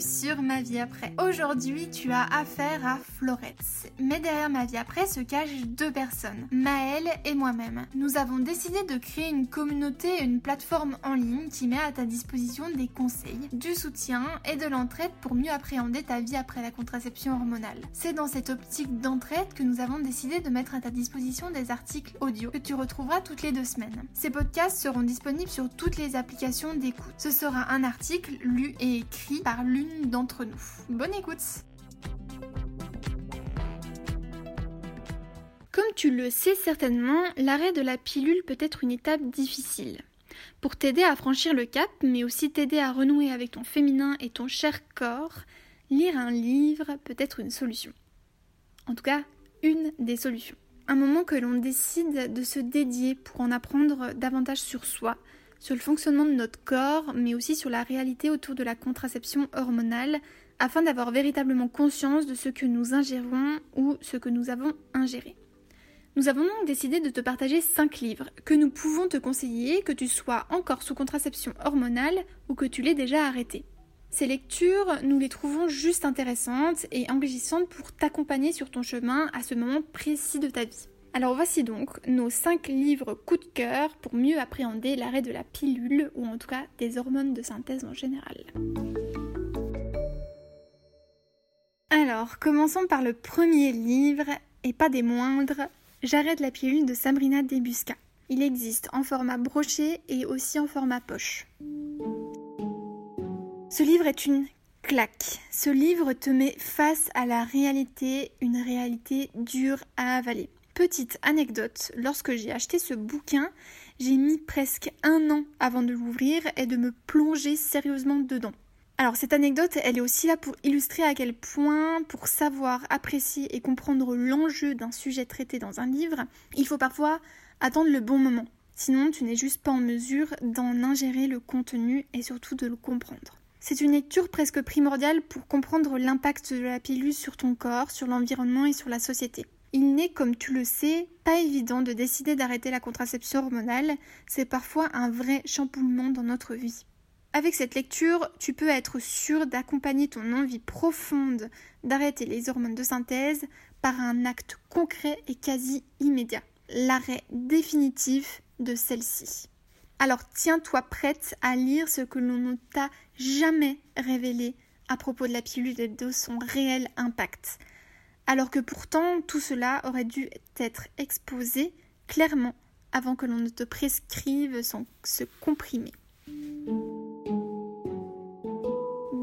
sur Ma vie après. Aujourd'hui, tu as affaire à Florette. Mais derrière Ma vie après se cachent deux personnes, Maëlle et moi-même. Nous avons décidé de créer une communauté et une plateforme en ligne qui met à ta disposition des conseils, du soutien et de l'entraide pour mieux appréhender ta vie après la contraception hormonale. C'est dans cette optique d'entraide que nous avons décidé de mettre à ta disposition des articles audio que tu retrouveras toutes les deux semaines. Ces podcasts seront disponibles sur toutes les applications d'écoute. Ce sera un article lu et écrit par l'une d'entre nous. Bonne écoute Comme tu le sais certainement, l'arrêt de la pilule peut être une étape difficile. Pour t'aider à franchir le cap, mais aussi t'aider à renouer avec ton féminin et ton cher corps, lire un livre peut être une solution. En tout cas, une des solutions. Un moment que l'on décide de se dédier pour en apprendre davantage sur soi, sur le fonctionnement de notre corps, mais aussi sur la réalité autour de la contraception hormonale, afin d'avoir véritablement conscience de ce que nous ingérons ou ce que nous avons ingéré. Nous avons donc décidé de te partager 5 livres que nous pouvons te conseiller, que tu sois encore sous contraception hormonale ou que tu l'aies déjà arrêté. Ces lectures, nous les trouvons juste intéressantes et enrichissantes pour t'accompagner sur ton chemin à ce moment précis de ta vie. Alors voici donc nos 5 livres coup de cœur pour mieux appréhender l'arrêt de la pilule ou en tout cas des hormones de synthèse en général. Alors, commençons par le premier livre, et pas des moindres, J'arrête la pilule de Sabrina Debusca. Il existe en format broché et aussi en format poche. Ce livre est une claque. Ce livre te met face à la réalité, une réalité dure à avaler. Petite anecdote, lorsque j'ai acheté ce bouquin, j'ai mis presque un an avant de l'ouvrir et de me plonger sérieusement dedans. Alors cette anecdote, elle est aussi là pour illustrer à quel point, pour savoir, apprécier et comprendre l'enjeu d'un sujet traité dans un livre, il faut parfois attendre le bon moment. Sinon, tu n'es juste pas en mesure d'en ingérer le contenu et surtout de le comprendre. C'est une lecture presque primordiale pour comprendre l'impact de la pilule sur ton corps, sur l'environnement et sur la société. Il n'est, comme tu le sais, pas évident de décider d'arrêter la contraception hormonale, c'est parfois un vrai chamboulement dans notre vie. Avec cette lecture, tu peux être sûr d'accompagner ton envie profonde d'arrêter les hormones de synthèse par un acte concret et quasi immédiat, l'arrêt définitif de celle-ci. Alors tiens-toi prête à lire ce que l'on ne t'a jamais révélé à propos de la pilule et de son réel impact alors que pourtant tout cela aurait dû être exposé clairement avant que l'on ne te prescrive sans se comprimer.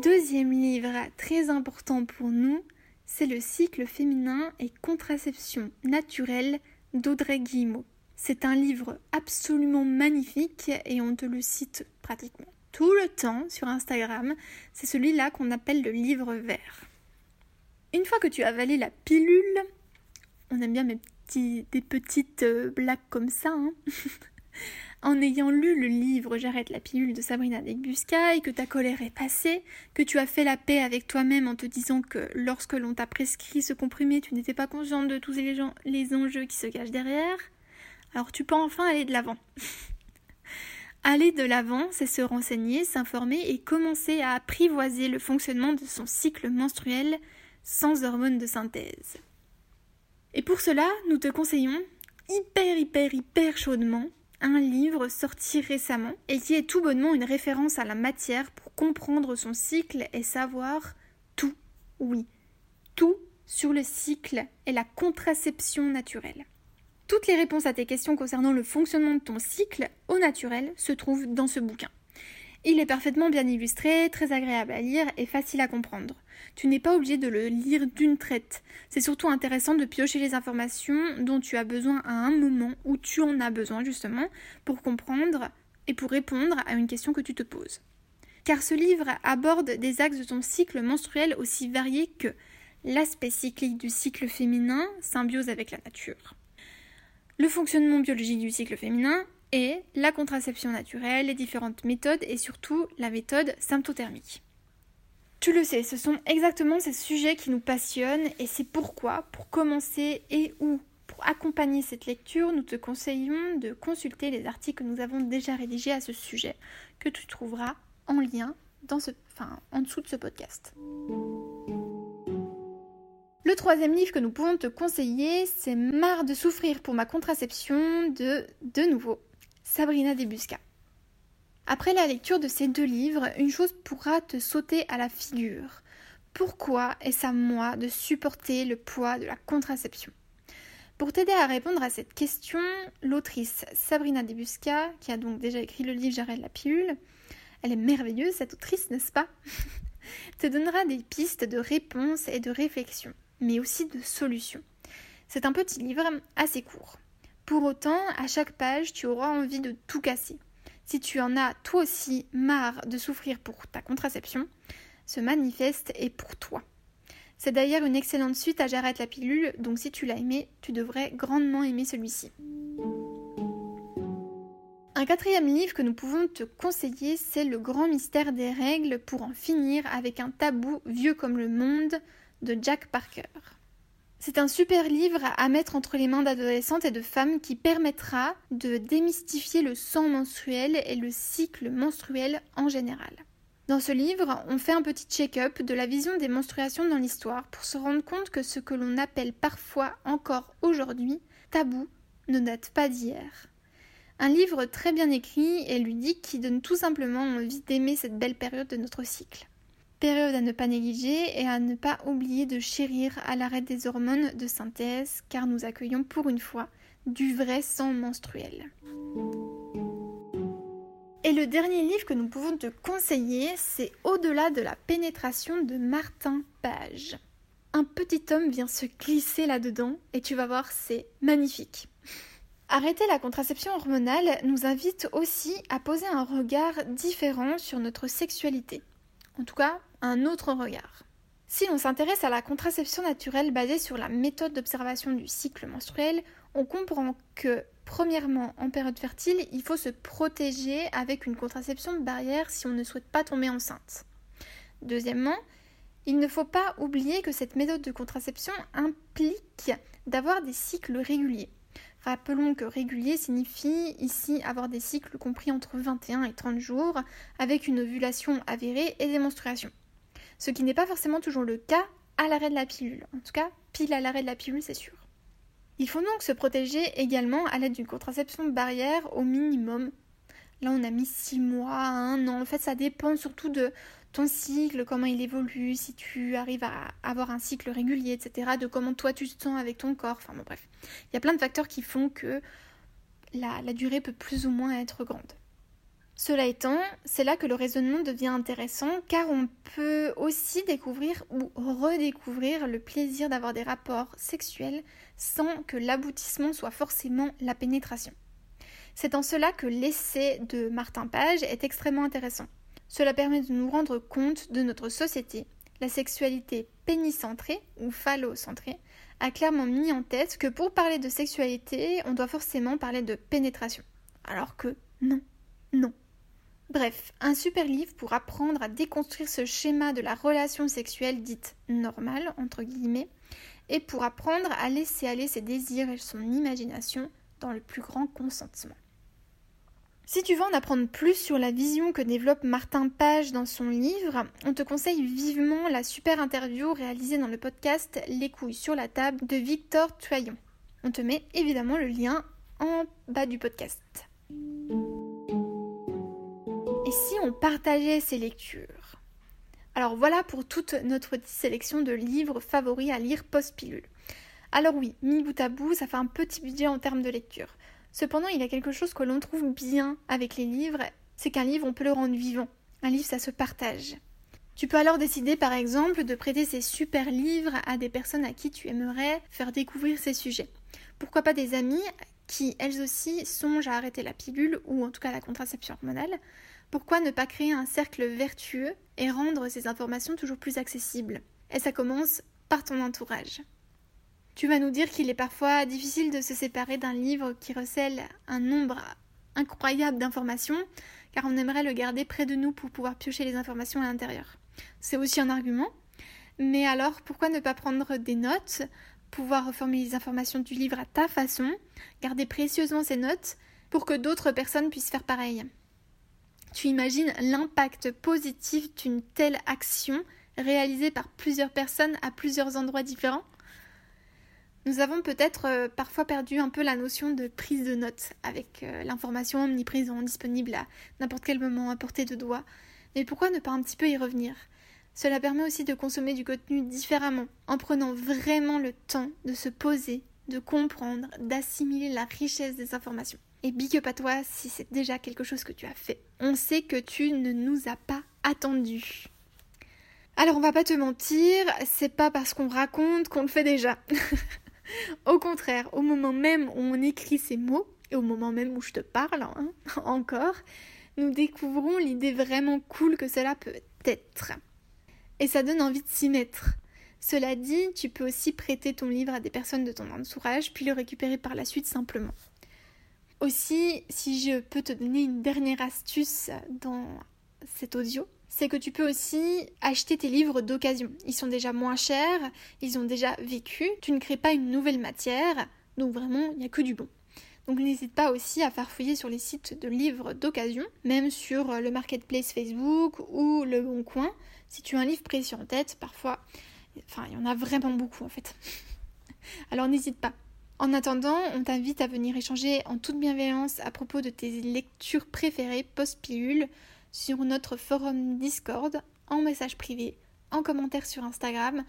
Deuxième livre très important pour nous, c'est le cycle féminin et contraception naturelle d'Audrey Guillemot. C'est un livre absolument magnifique et on te le cite pratiquement tout le temps sur Instagram. C'est celui-là qu'on appelle le livre vert. Une fois que tu as avalé la pilule, on aime bien mes petits, des petites euh, blagues comme ça, hein. en ayant lu le livre J'arrête la pilule de Sabrina Degbuska et que ta colère est passée, que tu as fait la paix avec toi-même en te disant que lorsque l'on t'a prescrit ce comprimé, tu n'étais pas consciente de tous les, gens, les enjeux qui se cachent derrière, alors tu peux enfin aller de l'avant. aller de l'avant, c'est se renseigner, s'informer et commencer à apprivoiser le fonctionnement de son cycle menstruel sans hormones de synthèse. Et pour cela, nous te conseillons hyper hyper hyper chaudement un livre sorti récemment et qui est tout bonnement une référence à la matière pour comprendre son cycle et savoir tout, oui, tout sur le cycle et la contraception naturelle. Toutes les réponses à tes questions concernant le fonctionnement de ton cycle au naturel se trouvent dans ce bouquin. Il est parfaitement bien illustré, très agréable à lire et facile à comprendre. Tu n'es pas obligé de le lire d'une traite. C'est surtout intéressant de piocher les informations dont tu as besoin à un moment où tu en as besoin justement pour comprendre et pour répondre à une question que tu te poses. Car ce livre aborde des axes de ton cycle menstruel aussi variés que l'aspect cyclique du cycle féminin, symbiose avec la nature, le fonctionnement biologique du cycle féminin, et la contraception naturelle, les différentes méthodes et surtout la méthode symptothermique. Tu le sais, ce sont exactement ces sujets qui nous passionnent et c'est pourquoi, pour commencer et ou pour accompagner cette lecture, nous te conseillons de consulter les articles que nous avons déjà rédigés à ce sujet, que tu trouveras en lien dans ce, enfin, en dessous de ce podcast. Le troisième livre que nous pouvons te conseiller, c'est Marre de souffrir pour ma contraception de, de nouveau, Sabrina Debusca. Après la lecture de ces deux livres, une chose pourra te sauter à la figure. Pourquoi est-ce à moi de supporter le poids de la contraception? Pour t'aider à répondre à cette question, l'autrice Sabrina Debusca, qui a donc déjà écrit le livre J'arrête la pilule, elle est merveilleuse cette autrice, n'est-ce pas? Te donnera des pistes de réponses et de réflexions, mais aussi de solutions. C'est un petit livre assez court. Pour autant, à chaque page, tu auras envie de tout casser. Si tu en as toi aussi marre de souffrir pour ta contraception, ce manifeste est pour toi. C'est d'ailleurs une excellente suite à J'arrête la pilule, donc si tu l'as aimé, tu devrais grandement aimer celui-ci. Un quatrième livre que nous pouvons te conseiller, c'est Le grand mystère des règles pour en finir avec un tabou vieux comme le monde de Jack Parker. C'est un super livre à mettre entre les mains d'adolescentes et de femmes qui permettra de démystifier le sang menstruel et le cycle menstruel en général. Dans ce livre, on fait un petit check-up de la vision des menstruations dans l'histoire pour se rendre compte que ce que l'on appelle parfois encore aujourd'hui tabou ne date pas d'hier. Un livre très bien écrit et ludique qui donne tout simplement envie d'aimer cette belle période de notre cycle. Période à ne pas négliger et à ne pas oublier de chérir à l'arrêt des hormones de synthèse car nous accueillons pour une fois du vrai sang menstruel. Et le dernier livre que nous pouvons te conseiller, c'est Au-delà de la pénétration de Martin Page. Un petit homme vient se glisser là-dedans et tu vas voir, c'est magnifique. Arrêter la contraception hormonale nous invite aussi à poser un regard différent sur notre sexualité. En tout cas, un autre regard. Si l'on s'intéresse à la contraception naturelle basée sur la méthode d'observation du cycle menstruel, on comprend que, premièrement, en période fertile, il faut se protéger avec une contraception de barrière si on ne souhaite pas tomber enceinte. Deuxièmement, il ne faut pas oublier que cette méthode de contraception implique d'avoir des cycles réguliers. Rappelons que régulier signifie ici avoir des cycles compris entre 21 et 30 jours, avec une ovulation avérée et des menstruations. Ce qui n'est pas forcément toujours le cas à l'arrêt de la pilule. En tout cas, pile à l'arrêt de la pilule, c'est sûr. Il faut donc se protéger également à l'aide d'une contraception barrière au minimum. Là, on a mis 6 mois, 1 an. En fait, ça dépend surtout de ton cycle, comment il évolue, si tu arrives à avoir un cycle régulier, etc. De comment toi tu te sens avec ton corps. Enfin, bon, bref. Il y a plein de facteurs qui font que la, la durée peut plus ou moins être grande. Cela étant, c'est là que le raisonnement devient intéressant car on peut aussi découvrir ou redécouvrir le plaisir d'avoir des rapports sexuels sans que l'aboutissement soit forcément la pénétration. C'est en cela que l'essai de Martin Page est extrêmement intéressant. Cela permet de nous rendre compte de notre société. La sexualité pénicentrée ou phallocentrée a clairement mis en tête que pour parler de sexualité, on doit forcément parler de pénétration. Alors que non, non. Bref, un super livre pour apprendre à déconstruire ce schéma de la relation sexuelle dite normale, entre guillemets, et pour apprendre à laisser aller ses désirs et son imagination dans le plus grand consentement. Si tu veux en apprendre plus sur la vision que développe Martin Page dans son livre, on te conseille vivement la super interview réalisée dans le podcast Les couilles sur la table de Victor Troyon. On te met évidemment le lien en bas du podcast. Et si on partageait ces lectures? Alors voilà pour toute notre sélection de livres favoris à lire post-pilule. Alors oui, mi bout à bout, ça fait un petit budget en termes de lecture. Cependant, il y a quelque chose que l'on trouve bien avec les livres, c'est qu'un livre, on peut le rendre vivant. Un livre, ça se partage. Tu peux alors décider, par exemple, de prêter ces super livres à des personnes à qui tu aimerais faire découvrir ces sujets. Pourquoi pas des amis qui, elles aussi, songent à arrêter la pilule ou en tout cas la contraception hormonale Pourquoi ne pas créer un cercle vertueux et rendre ces informations toujours plus accessibles? Et ça commence par ton entourage. Tu vas nous dire qu'il est parfois difficile de se séparer d'un livre qui recèle un nombre incroyable d'informations, car on aimerait le garder près de nous pour pouvoir piocher les informations à l'intérieur. C'est aussi un argument, mais alors pourquoi ne pas prendre des notes, pouvoir reformuler les informations du livre à ta façon, garder précieusement ces notes pour que d'autres personnes puissent faire pareil? Tu imagines l'impact positif d'une telle action réalisée par plusieurs personnes à plusieurs endroits différents? Nous avons peut-être euh, parfois perdu un peu la notion de prise de notes avec euh, l'information omniprésente disponible à n'importe quel moment à portée de doigt. Mais pourquoi ne pas un petit peu y revenir? Cela permet aussi de consommer du contenu différemment, en prenant vraiment le temps de se poser, de comprendre, d'assimiler la richesse des informations. Et big up à toi si c'est déjà quelque chose que tu as fait. On sait que tu ne nous as pas attendus. Alors on va pas te mentir, c'est pas parce qu'on raconte qu'on le fait déjà. Au contraire, au moment même où on écrit ces mots, et au moment même où je te parle, hein, encore, nous découvrons l'idée vraiment cool que cela peut être. Et ça donne envie de s'y mettre. Cela dit, tu peux aussi prêter ton livre à des personnes de ton entourage, puis le récupérer par la suite simplement. Aussi, si je peux te donner une dernière astuce dans cet audio, c'est que tu peux aussi acheter tes livres d'occasion. Ils sont déjà moins chers, ils ont déjà vécu, tu ne crées pas une nouvelle matière, donc vraiment, il n'y a que du bon. Donc n'hésite pas aussi à farfouiller sur les sites de livres d'occasion, même sur le marketplace Facebook ou le Bon Coin. Si tu as un livre précieux en tête, parfois, enfin, il y en a vraiment beaucoup en fait. Alors n'hésite pas. En attendant, on t'invite à venir échanger en toute bienveillance à propos de tes lectures préférées post-pilule sur notre forum Discord, en message privé, en commentaire sur Instagram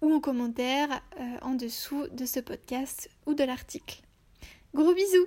ou en commentaire euh, en dessous de ce podcast ou de l'article. Gros bisous